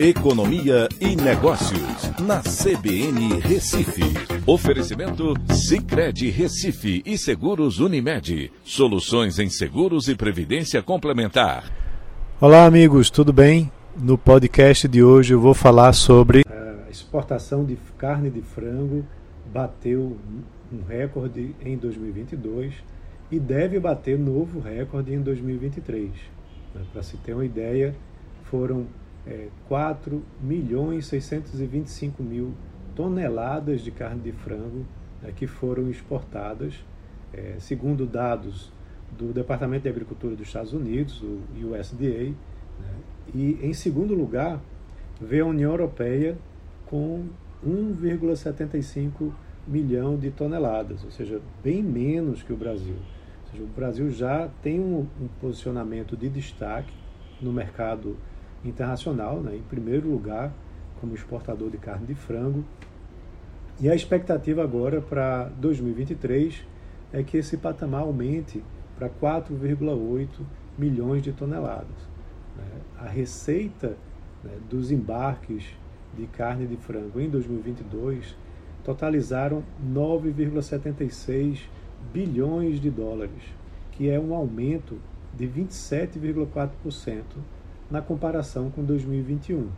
Economia e Negócios, na CBN Recife. Oferecimento Cicred Recife e Seguros Unimed. Soluções em seguros e previdência complementar. Olá, amigos, tudo bem? No podcast de hoje eu vou falar sobre a exportação de carne de frango bateu um recorde em 2022 e deve bater novo recorde em 2023. Para se ter uma ideia, foram é, 4 milhões 625 mil toneladas de carne de frango né, que foram exportadas, é, segundo dados do Departamento de Agricultura dos Estados Unidos, o USDA. Né, e, em segundo lugar, vê a União Europeia com 1,75 milhão de toneladas, ou seja, bem menos que o Brasil. Ou seja, o Brasil já tem um, um posicionamento de destaque no mercado internacional, né, em primeiro lugar como exportador de carne de frango. E a expectativa agora para 2023 é que esse patamar aumente para 4,8 milhões de toneladas. Né. A receita né, dos embarques de carne de frango em 2022 totalizaram 9,76 bilhões de dólares, que é um aumento de 27,4% na comparação com 2021.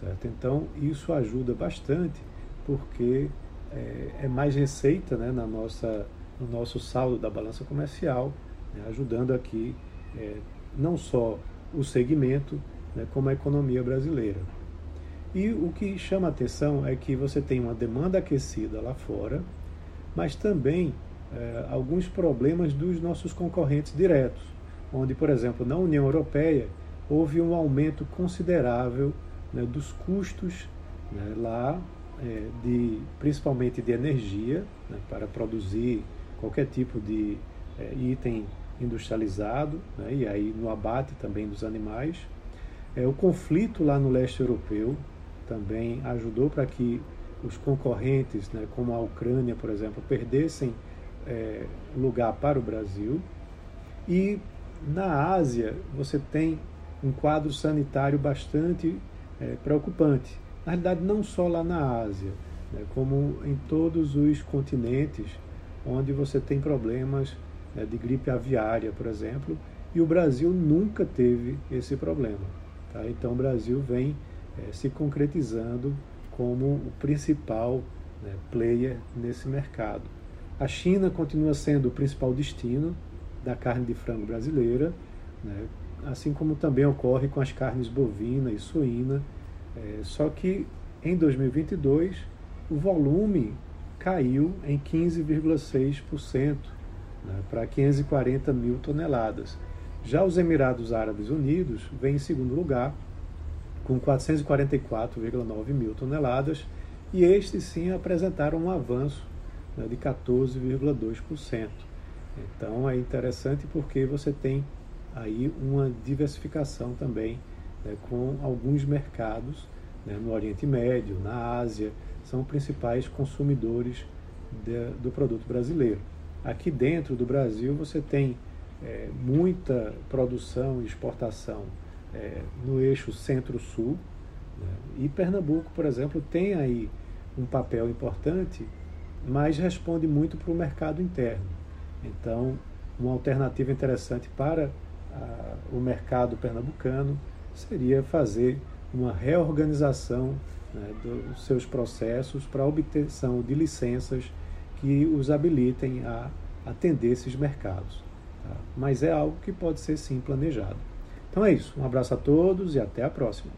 Certo? Então, isso ajuda bastante porque é, é mais receita né, na nossa, no nosso saldo da balança comercial, né, ajudando aqui é, não só o segmento, né, como a economia brasileira. E o que chama atenção é que você tem uma demanda aquecida lá fora, mas também é, alguns problemas dos nossos concorrentes diretos, onde, por exemplo, na União Europeia, houve um aumento considerável né, dos custos né, lá, é, de, principalmente de energia, né, para produzir qualquer tipo de é, item industrializado, né, e aí no abate também dos animais. É, o conflito lá no leste europeu também ajudou para que os concorrentes, né, como a Ucrânia, por exemplo, perdessem é, lugar para o Brasil. E na Ásia, você tem um quadro sanitário bastante é, preocupante. Na realidade, não só lá na Ásia, né, como em todos os continentes onde você tem problemas né, de gripe aviária, por exemplo, e o Brasil nunca teve esse problema. Tá? Então, o Brasil vem é, se concretizando como o principal né, player nesse mercado. A China continua sendo o principal destino da carne de frango brasileira, né, assim como também ocorre com as carnes bovina e suína. É, só que em 2022 o volume caiu em 15,6% né, para 540 mil toneladas. Já os Emirados Árabes Unidos vêm em segundo lugar, com 444,9 mil toneladas, e estes sim apresentaram um avanço né, de 14,2%. Então é interessante porque você tem aí uma diversificação também né, com alguns mercados né, no Oriente Médio, na Ásia, são principais consumidores de, do produto brasileiro. Aqui dentro do Brasil você tem é, muita produção e exportação é, no eixo centro-sul né, e Pernambuco, por exemplo, tem aí um papel importante, mas responde muito para o mercado interno. Então, uma alternativa interessante para o mercado pernambucano seria fazer uma reorganização né, dos seus processos para obtenção de licenças que os habilitem a atender esses mercados. Tá? Mas é algo que pode ser sim planejado. Então é isso. Um abraço a todos e até a próxima.